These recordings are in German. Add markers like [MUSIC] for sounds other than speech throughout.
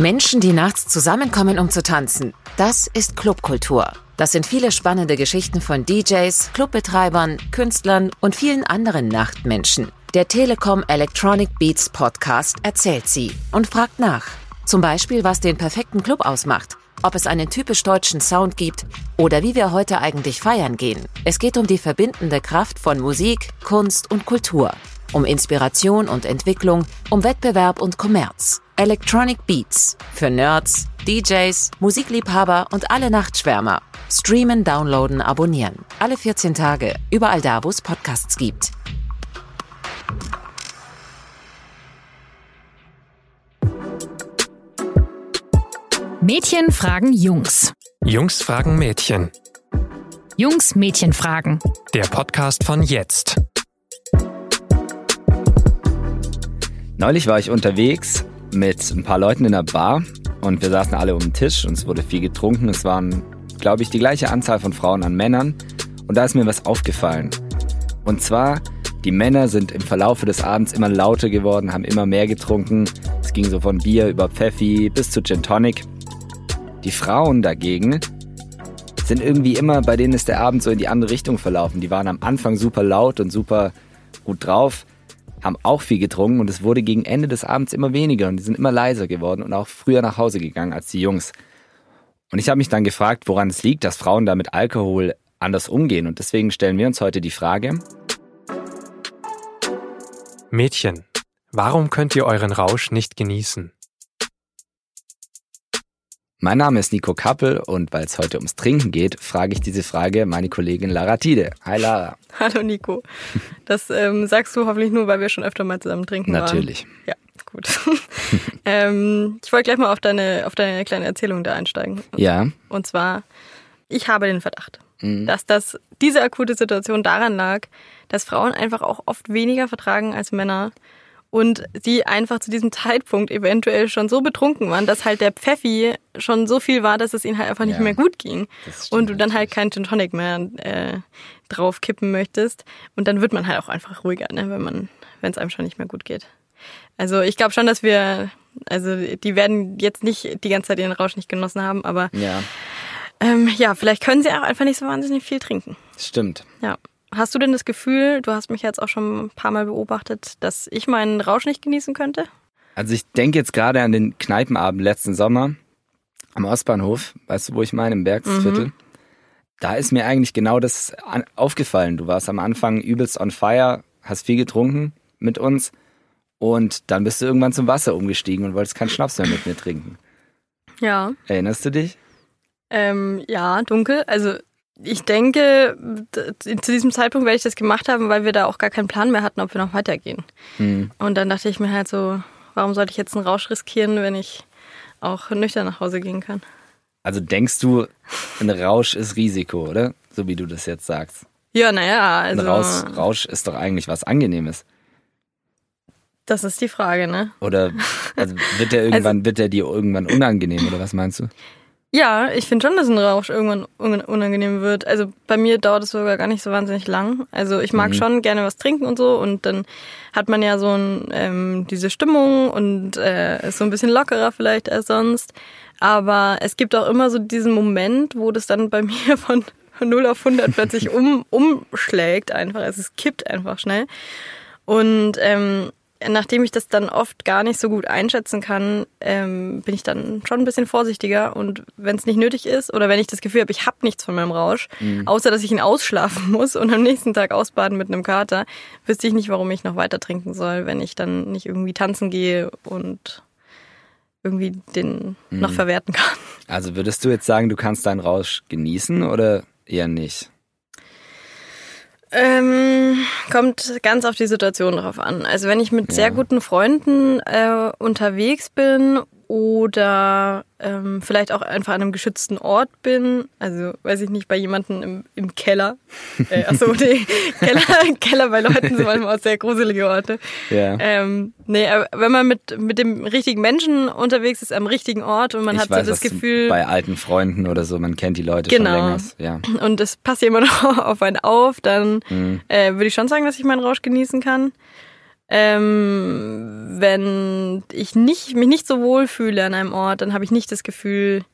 Menschen, die nachts zusammenkommen, um zu tanzen. Das ist Clubkultur. Das sind viele spannende Geschichten von DJs, Clubbetreibern, Künstlern und vielen anderen Nachtmenschen. Der Telekom Electronic Beats Podcast erzählt sie und fragt nach. Zum Beispiel, was den perfekten Club ausmacht, ob es einen typisch deutschen Sound gibt oder wie wir heute eigentlich feiern gehen. Es geht um die verbindende Kraft von Musik, Kunst und Kultur um Inspiration und Entwicklung, um Wettbewerb und Kommerz. Electronic Beats für Nerds, DJs, Musikliebhaber und alle Nachtschwärmer. Streamen, downloaden, abonnieren. Alle 14 Tage, überall da, wo es Podcasts gibt. Mädchen fragen Jungs. Jungs fragen Mädchen. Jungs Mädchen fragen. Der Podcast von jetzt. Neulich war ich unterwegs mit ein paar Leuten in einer Bar und wir saßen alle um den Tisch und es wurde viel getrunken. Es waren, glaube ich, die gleiche Anzahl von Frauen an Männern und da ist mir was aufgefallen. Und zwar, die Männer sind im Verlaufe des Abends immer lauter geworden, haben immer mehr getrunken. Es ging so von Bier über Pfeffi bis zu Gin Tonic. Die Frauen dagegen sind irgendwie immer, bei denen ist der Abend so in die andere Richtung verlaufen. Die waren am Anfang super laut und super gut drauf haben auch viel getrunken und es wurde gegen Ende des Abends immer weniger und die sind immer leiser geworden und auch früher nach Hause gegangen als die Jungs. Und ich habe mich dann gefragt, woran es liegt, dass Frauen da mit Alkohol anders umgehen und deswegen stellen wir uns heute die Frage. Mädchen, warum könnt ihr euren Rausch nicht genießen? Mein Name ist Nico Kappel und weil es heute ums Trinken geht, frage ich diese Frage meine Kollegin Lara Tide. Hi Lara. [LAUGHS] Hallo Nico. Das ähm, sagst du hoffentlich nur, weil wir schon öfter mal zusammen trinken Natürlich. waren. Ja, gut. [LAUGHS] ähm, ich wollte gleich mal auf deine, auf deine kleine Erzählung da einsteigen. Ja. Und zwar, ich habe den Verdacht, mhm. dass das, diese akute Situation daran lag, dass Frauen einfach auch oft weniger vertragen als Männer und sie einfach zu diesem Zeitpunkt eventuell schon so betrunken waren, dass halt der Pfeffi schon so viel war, dass es ihnen halt einfach nicht ja, mehr gut ging und du dann halt keinen Gin Tonic mehr äh, drauf kippen möchtest und dann wird man halt auch einfach ruhiger, ne, wenn man wenn es einem schon nicht mehr gut geht. Also ich glaube schon, dass wir also die werden jetzt nicht die ganze Zeit ihren Rausch nicht genossen haben, aber ja. Ähm, ja, vielleicht können sie auch einfach nicht so wahnsinnig viel trinken. Stimmt. Ja. Hast du denn das Gefühl, du hast mich jetzt auch schon ein paar Mal beobachtet, dass ich meinen Rausch nicht genießen könnte? Also ich denke jetzt gerade an den Kneipenabend letzten Sommer am Ostbahnhof, weißt du, wo ich meine, im Bergsviertel. Mhm. Da ist mir eigentlich genau das aufgefallen. Du warst am Anfang übelst on fire, hast viel getrunken mit uns und dann bist du irgendwann zum Wasser umgestiegen und wolltest keinen Schnaps mehr mit mir trinken. Ja. Erinnerst du dich? Ähm, ja, dunkel. Also ich denke, zu diesem Zeitpunkt werde ich das gemacht haben, weil wir da auch gar keinen Plan mehr hatten, ob wir noch weitergehen. Mhm. Und dann dachte ich mir halt so, warum sollte ich jetzt einen Rausch riskieren, wenn ich auch nüchtern nach Hause gehen kann? Also denkst du, ein Rausch ist Risiko, oder? So wie du das jetzt sagst. Ja, naja, also. Ein Rausch, Rausch ist doch eigentlich was Angenehmes. Das ist die Frage, ne? Oder also wird der [LAUGHS] irgendwann, also, wird der dir irgendwann unangenehm, oder was meinst du? Ja, ich finde schon, dass ein Rausch irgendwann unangenehm wird. Also bei mir dauert es sogar gar nicht so wahnsinnig lang. Also ich mag mhm. schon gerne was trinken und so und dann hat man ja so ein, ähm, diese Stimmung und äh, ist so ein bisschen lockerer vielleicht als sonst. Aber es gibt auch immer so diesen Moment, wo das dann bei [LAUGHS] mir von 0 auf 100 plötzlich [LAUGHS] um, umschlägt einfach. Also es kippt einfach schnell. Und ähm, nachdem ich das dann oft gar nicht so gut einschätzen kann, ähm, bin ich dann schon ein bisschen vorsichtiger. Und wenn es nicht nötig ist oder wenn ich das Gefühl habe, ich habe nichts von meinem Rausch, mhm. außer dass ich ihn ausschlafen [LAUGHS] muss und am nächsten Tag ausbaden mit einem Kater, wüsste ich nicht, warum ich noch weiter trinken soll, wenn ich dann nicht irgendwie tanzen gehe und irgendwie den mhm. noch verwerten kann. Also würdest du jetzt sagen, du kannst deinen Rausch genießen oder eher nicht? Ähm, kommt ganz auf die Situation drauf an. Also wenn ich mit ja. sehr guten Freunden äh, unterwegs bin oder ähm, vielleicht auch einfach an einem geschützten Ort bin, also weiß ich nicht, bei jemandem im, im Keller. [LAUGHS] Äh, achso, nee, Keller, Keller bei Leuten sind manchmal auch sehr gruselige Orte. Ja. Ähm, nee, aber wenn man mit, mit dem richtigen Menschen unterwegs ist, am richtigen Ort und man ich hat weiß, so das Gefühl. Bei alten Freunden oder so, man kennt die Leute genau. schon länger. Ja. Und es passt ja immer [LAUGHS] noch auf einen auf, dann mhm. äh, würde ich schon sagen, dass ich meinen Rausch genießen kann. Ähm, wenn ich nicht, mich nicht so wohl fühle an einem Ort, dann habe ich nicht das Gefühl,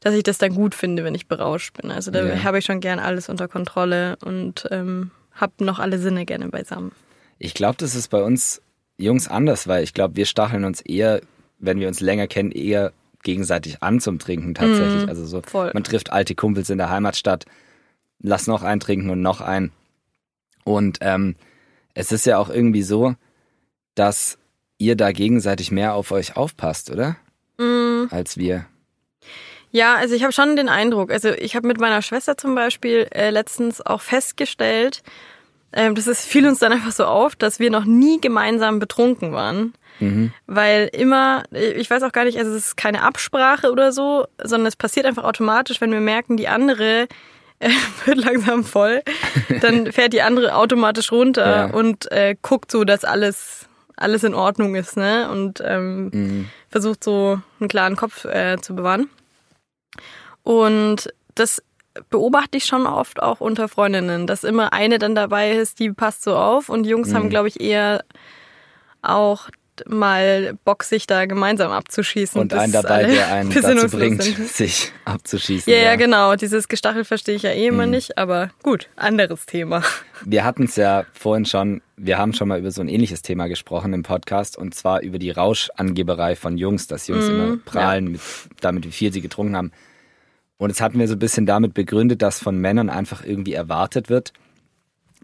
dass ich das dann gut finde, wenn ich berauscht bin. Also da Ja. habe ich schon gern alles unter Kontrolle und ähm, habe noch alle Sinne gerne beisammen. Ich glaube, das ist bei uns Jungs anders, weil ich glaube, wir stacheln uns eher, wenn wir uns länger kennen, eher gegenseitig an zum Trinken tatsächlich. Mhm, also so, voll. man trifft alte Kumpels in der Heimatstadt, lass noch einen trinken und noch einen. Und ähm, es ist ja auch irgendwie so, dass ihr da gegenseitig mehr auf euch aufpasst, oder? Mm. Als wir. Ja, also ich habe schon den Eindruck, also ich habe mit meiner Schwester zum Beispiel äh, letztens auch festgestellt, ähm, das ist fiel uns dann einfach so auf, dass wir noch nie gemeinsam betrunken waren. Mhm. Weil immer, ich weiß auch gar nicht, also es ist keine Absprache oder so, sondern es passiert einfach automatisch, wenn wir merken, die andere äh, [LAUGHS] wird langsam voll, dann [LAUGHS] fährt die andere automatisch runter Ja. und äh, guckt so, dass alles alles in Ordnung ist, ne? Und ähm, Mhm. versucht so einen klaren Kopf äh, zu bewahren. Und das beobachte ich schon oft auch unter Freundinnen, dass immer eine dann dabei ist, die passt so auf und die Jungs Mhm. haben, glaube ich, eher auch mal Bock, sich da gemeinsam abzuschießen. Und einen dabei, der einen [LAUGHS] dazu bringt, sind. [LAUGHS] sich abzuschießen. Ja, ja, genau. Dieses Gestachel verstehe ich ja eh Mhm. immer nicht, aber gut, anderes Thema. [LAUGHS] Wir hatten es ja vorhin schon, wir haben schon mal über so ein ähnliches Thema gesprochen im Podcast und zwar über die Rauschangeberei von Jungs, dass Jungs Mhm, immer prahlen mit, damit, wie viel sie getrunken haben. Und das hatten wir so ein bisschen damit begründet, dass von Männern einfach irgendwie erwartet wird,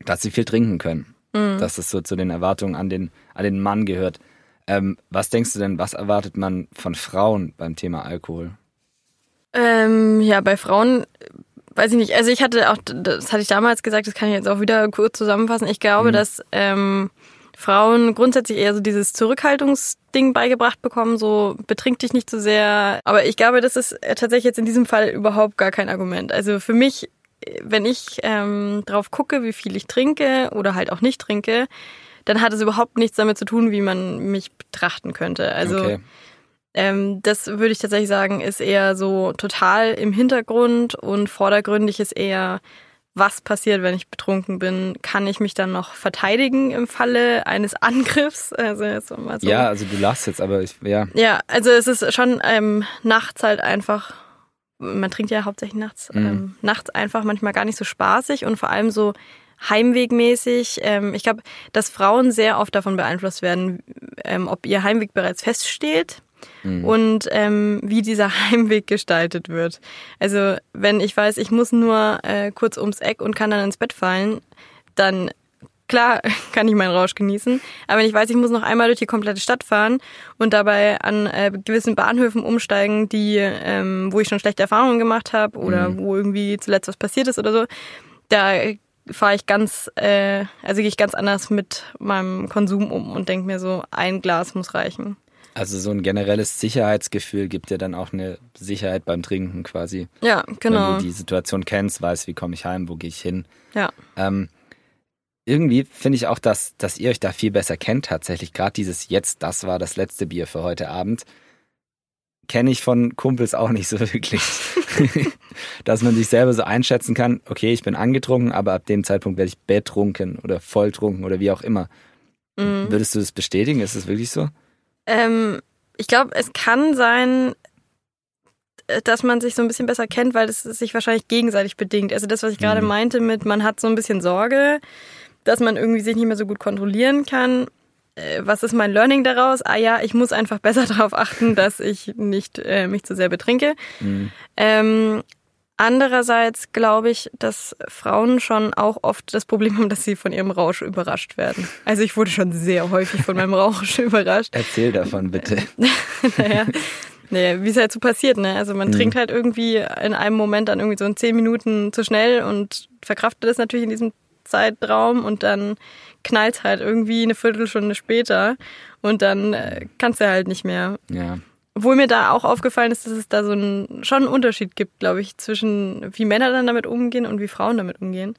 dass sie viel trinken können. Mhm. Dass es so zu den Erwartungen an den, an den Mann gehört. Ähm, was denkst du denn, was erwartet man von Frauen beim Thema Alkohol? Ähm, ja, bei Frauen, äh, weiß ich nicht. Also ich hatte auch, das hatte ich damals gesagt, das kann ich jetzt auch wieder kurz zusammenfassen. Ich glaube, dass ähm, Frauen grundsätzlich eher so dieses Zurückhaltungsding beigebracht bekommen, so betrink dich nicht zu sehr. Aber ich glaube, das ist äh, tatsächlich jetzt in diesem Fall überhaupt gar kein Argument. Also für mich, äh, wenn ich ähm, drauf gucke, wie viel ich trinke oder halt auch nicht trinke, dann hat es überhaupt nichts damit zu tun, wie man mich betrachten könnte. Also okay. ähm, das würde ich tatsächlich sagen, ist eher so total im Hintergrund und vordergründig ist eher, was passiert, wenn ich betrunken bin? Kann ich mich dann noch verteidigen im Falle eines [LAUGHS] Angriffs? Also jetzt mal so. Ja, also du lachst jetzt, aber ich, ja. Ja, also es ist schon ähm, nachts halt einfach, man trinkt ja hauptsächlich nachts, Mhm. ähm, nachts einfach manchmal gar nicht so spaßig und vor allem so heimwegmäßig. Ähm, ich glaube, dass Frauen sehr oft davon beeinflusst werden, ähm, ob ihr Heimweg bereits feststeht Mhm. und ähm, wie dieser [LAUGHS] Heimweg gestaltet wird. Also wenn ich weiß, ich muss nur äh, kurz ums Eck und kann dann ins Bett fallen, dann klar [LAUGHS] kann ich meinen Rausch genießen. Aber wenn ich weiß, ich muss noch einmal durch die komplette Stadt fahren und dabei an äh, gewissen Bahnhöfen umsteigen, die, ähm, wo ich schon schlechte Erfahrungen gemacht habe oder wo irgendwie zuletzt was passiert ist oder so, da fahre ich ganz, äh, also gehe ich ganz anders mit meinem Konsum um und denke mir so, ein Glas muss reichen. Also so ein generelles Sicherheitsgefühl gibt dir dann auch eine Sicherheit beim Trinken quasi. Ja, genau. Wenn du die Situation kennst, weißt, wie komme ich heim, wo gehe ich hin. Ja. Ähm, irgendwie finde ich auch, dass, dass ihr euch da viel besser kennt tatsächlich. Gerade dieses Jetzt, das war das letzte Bier für heute Abend. Kenne ich von Kumpels auch nicht so wirklich. [LAUGHS] dass man sich selber so einschätzen kann, okay, ich bin angetrunken, aber ab dem Zeitpunkt werde ich betrunken oder volltrunken oder wie auch immer. Mhm. Würdest du das bestätigen? Ist es wirklich so? Ähm, ich glaube, es kann sein, äh, dass man sich so ein bisschen besser kennt, weil es sich wahrscheinlich gegenseitig bedingt. Also das, was ich gerade Mhm. meinte mit, man hat so ein bisschen Sorge, dass man irgendwie sich nicht mehr so gut kontrollieren kann. Äh, Was ist mein Learning daraus? Ah ja, ich muss einfach besser [LAUGHS] darauf achten, dass ich nicht äh, mich zu sehr betrinke. Mhm. Ähm, andererseits glaube ich, dass Frauen schon auch oft das Problem haben, dass sie von ihrem Rausch überrascht werden. Also ich wurde schon sehr häufig von meinem Rausch [LAUGHS] überrascht. Erzähl davon bitte. [LAUGHS] naja, naja, wie es halt so passiert, ne? Also man Mhm. trinkt halt irgendwie in einem Moment dann irgendwie so in zehn Minuten zu schnell und verkraftet das natürlich in diesem Zeitraum und dann knallt halt irgendwie eine Viertelstunde später und dann äh, kannst du halt nicht mehr. Ja. Obwohl mir da auch aufgefallen ist, dass es da so einen, schon einen Unterschied gibt, glaube ich, zwischen wie Männer dann damit umgehen und wie Frauen damit umgehen.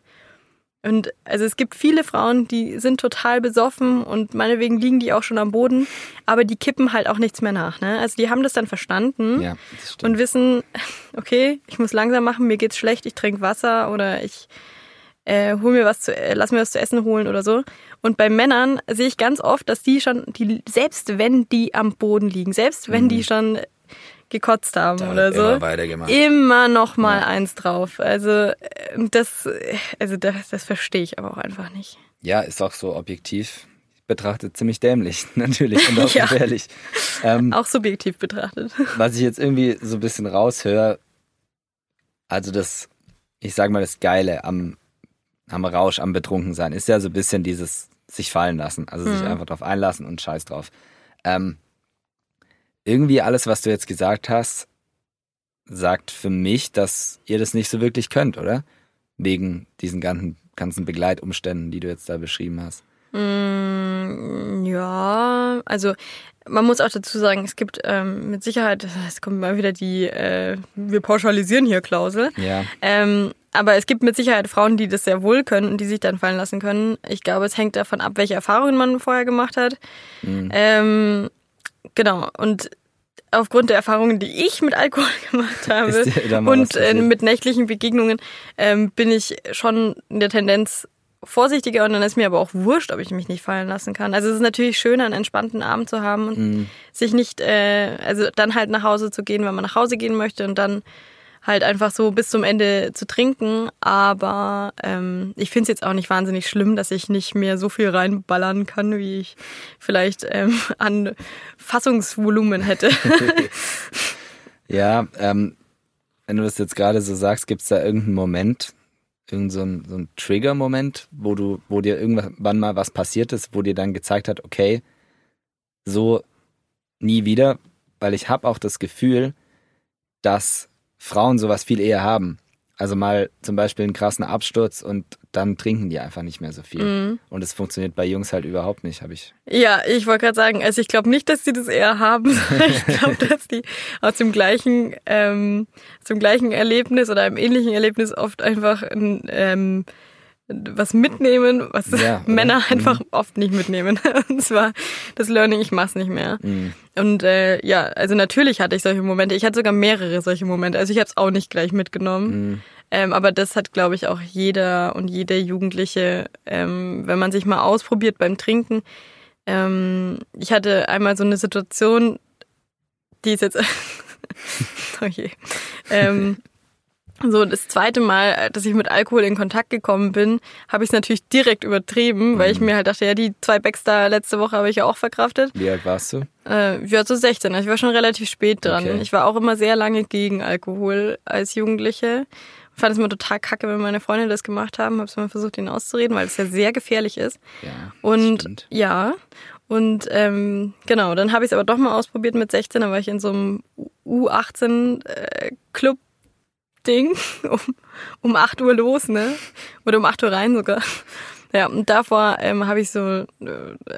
Und also es gibt viele Frauen, die sind total besoffen und meinetwegen liegen die auch schon am Boden, aber die kippen halt auch nichts mehr nach. Ne? Also die haben das dann verstanden Ja, das und wissen, [LAUGHS] okay, ich muss langsam machen, mir geht's schlecht, ich trinke Wasser oder ich äh, hol mir was zu, äh, lass mir was zu essen holen oder so. Und bei Männern sehe ich ganz oft, dass die schon, die, selbst wenn die am Boden liegen, selbst wenn die schon gekotzt haben Da oder so, immer noch mal eins drauf. Also ähm, das, also das, das verstehe ich aber auch einfach nicht. Ja, ist auch so objektiv betrachtet ziemlich dämlich, [LAUGHS] natürlich und auch [LAUGHS] Ja. gefährlich. Ähm, Auch subjektiv betrachtet. was ich jetzt irgendwie so ein bisschen raushöre, also das, ich sag mal, das Geile am, am Rausch, am Betrunkensein, ist ja so ein bisschen dieses sich fallen lassen, also sich Mhm. einfach drauf einlassen und scheiß drauf. Ähm, irgendwie alles, was du jetzt gesagt hast, sagt für mich, dass ihr das nicht so wirklich könnt, oder? Wegen diesen ganzen, ganzen Begleitumständen, die du jetzt da beschrieben hast. Mm, ja, also man muss auch dazu sagen, es gibt ähm, mit Sicherheit, [LAUGHS] es kommt mal wieder die, äh, wir pauschalisieren hier Klausel. Ja. Ähm, aber es gibt mit Sicherheit Frauen, die das sehr wohl können und die sich dann fallen lassen können. Ich glaube, es hängt davon ab, welche Erfahrungen man vorher gemacht hat. Mhm. Ähm, genau. Und aufgrund der Erfahrungen, die ich mit Alkohol [LAUGHS] gemacht habe und äh, mit nächtlichen Begegnungen, ähm, bin ich schon in der Tendenz vorsichtiger und dann ist mir aber auch wurscht, ob ich mich nicht fallen lassen kann. Also es ist natürlich schöner, einen entspannten Abend zu haben und Mhm. sich nicht, äh, also dann halt nach Hause zu gehen, wenn man nach Hause gehen möchte und dann halt einfach so bis zum Ende zu trinken. Aber ähm, ich finde es jetzt auch nicht wahnsinnig schlimm, dass ich nicht mehr so viel reinballern kann, wie ich vielleicht ähm, [LAUGHS] an Fassungsvolumen hätte. [LAUGHS] Ja, ähm, wenn du das jetzt gerade so sagst, gibt es da irgendeinen Moment, ein, so ein Trigger-Moment, wo du, wo dir irgendwann mal was passiert ist, wo dir dann gezeigt hat, okay, so nie wieder, weil ich habe auch das Gefühl, dass Frauen sowas viel eher haben. Also mal zum Beispiel einen krassen Absturz und dann trinken die einfach nicht mehr so viel. Mhm. Und es funktioniert bei Jungs halt überhaupt nicht, habe ich. Ja, ich wollte gerade sagen, also ich glaube nicht, dass die das eher haben. [LAUGHS] ich glaube, dass die aus dem gleichen, ähm, aus dem gleichen Erlebnis oder einem ähnlichen Erlebnis oft einfach ein, ähm, was mitnehmen, was Ja? [LAUGHS] Männer einfach oft nicht mitnehmen. [LAUGHS] Und zwar das Learning, ich mach's nicht mehr. Mhm. Und äh, ja, also natürlich hatte ich solche Momente. Ich hatte sogar mehrere solche Momente. Also ich habe es auch nicht gleich mitgenommen. Mhm. Ähm, aber das hat, glaube ich, auch jeder und jede Jugendliche, ähm, wenn man sich mal ausprobiert beim Trinken. Ähm, ich hatte einmal so eine Situation, die ist jetzt. [LAUGHS] je. Ähm, so, das zweite Mal, dass ich mit Alkohol in Kontakt gekommen bin, habe ich es natürlich direkt übertrieben, weil ich mir halt dachte, ja, die zwei Becks da letzte Woche habe ich ja auch verkraftet. Wie alt warst du? Äh, ja, so 16. Also ich war schon relativ spät dran. Okay. Ich war auch immer sehr lange gegen Alkohol als Jugendliche. Fand es immer total kacke, wenn meine Freunde das gemacht haben. Habe es mal versucht, ihnen auszureden, weil es ja sehr gefährlich ist. Ja. Und stimmt. ja, und ähm, genau, dann habe ich es aber doch mal ausprobiert mit 16. Da war ich in so einem U18-Club-Ding [LAUGHS] um, um 8 Uhr los, ne? Oder um 8 Uhr rein sogar. Ja, und davor ähm, habe ich so, äh,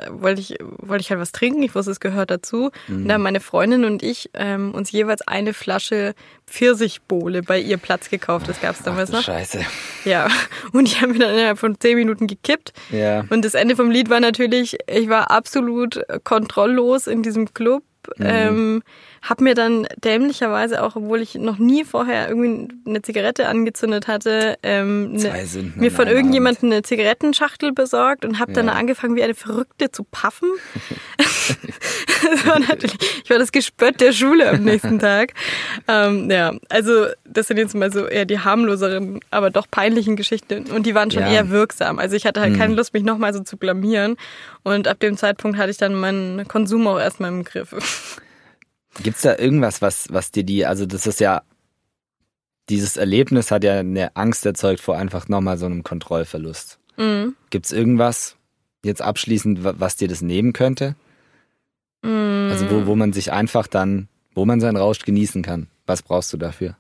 wollte ich, wollte ich halt was trinken, ich wusste, es gehört dazu. Und da haben meine Freundin und ich ähm, uns jeweils eine Flasche Pfirsichbowle bei ihr Platz gekauft. Das gab es damals Ach, noch. Scheiße. Ja, und die haben wir dann innerhalb von 10 Minuten gekippt. Ja. Und das Ende vom Lied war natürlich, ich war absolut kontrolllos in diesem Club. Mhm. Ähm, hab mir dann dämlicherweise auch, obwohl ich noch nie vorher irgendwie eine Zigarette angezündet hatte, ähm, ne, Sünden mir von irgendjemandem eine Zigarettenschachtel besorgt und habe dann Ja. angefangen, wie eine Verrückte zu paffen. [LAUGHS] war ich war das Gespött der Schule am nächsten Tag. Ähm, ja, also das sind jetzt mal so eher die harmloseren, aber doch peinlichen Geschichten und die waren schon Ja. eher wirksam. Also ich hatte halt Mhm. keine Lust, mich nochmal so zu blamieren und ab dem Zeitpunkt hatte ich dann meinen Konsum auch erstmal im Griff. Gibt's da irgendwas, was, was dir die, also das ist ja, dieses Erlebnis hat ja eine Angst erzeugt vor einfach nochmal so einem Kontrollverlust. Mhm. Gibt's irgendwas, jetzt abschließend, wa- was dir das nehmen könnte? Mhm. Also wo, wo man sich einfach dann, wo man seinen Rausch genießen kann. Was brauchst du dafür?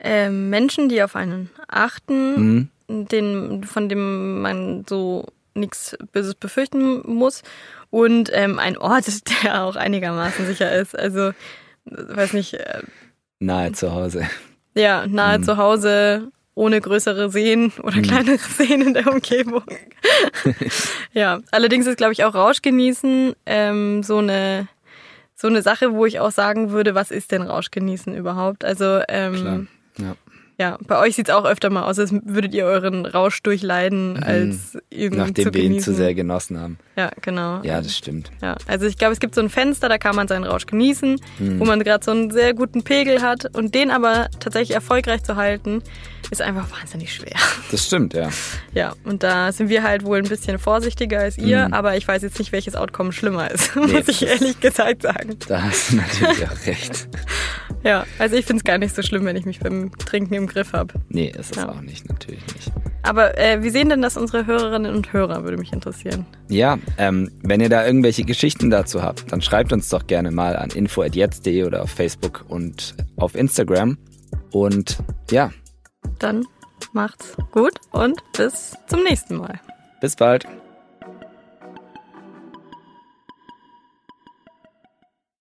Ähm, Menschen, die auf einen achten, Mhm. den, von dem man so nichts Böses befürchten muss und ähm, ein Ort, [LAUGHS] der auch einigermaßen sicher ist. Also, weiß nicht, äh, Nahe zu Hause. ja, nahe Mhm. zu Hause, ohne größere Seen oder Mhm. kleinere [LAUGHS] Seen in der Umgebung. [LAUGHS] ja, allerdings ist, glaube ich, auch Rausch genießen ähm, so eine so eine Sache, wo ich auch sagen würde, was ist denn Rausch genießen überhaupt? Also Klar. ähm, Ja. Ja, bei euch sieht's auch öfter mal aus, als würdet ihr euren Rausch durchleiden, als ihn Nachdem zu wir ihn zu sehr genossen haben. Ja, genau. Ja, das stimmt. Ja, also ich glaube, es gibt so ein Fenster, da kann man seinen Rausch genießen, Hm. wo man gerade so einen sehr guten Pegel hat und den aber tatsächlich erfolgreich zu halten, ist einfach wahnsinnig schwer. [LAUGHS] Das stimmt, ja. Ja, und da sind wir halt wohl ein bisschen vorsichtiger als ihr, aber ich weiß jetzt nicht, welches Outcome schlimmer ist, [LAUGHS] muss ich ehrlich gesagt sagen. Da hast du natürlich auch recht. [LAUGHS] Ja, also ich find's gar nicht so schlimm, wenn ich mich beim Trinken im Griff habe. Nee, ist es Ja. auch nicht, natürlich nicht. Aber äh, wie sehen denn das unsere Hörerinnen und Hörer, würde mich interessieren. Ja, ähm, wenn ihr da irgendwelche Geschichten dazu habt, dann schreibt uns doch gerne mal an info.jetzt.de oder auf Facebook und auf Instagram. Und ja, Dann macht's gut und bis zum nächsten Mal. bis bald.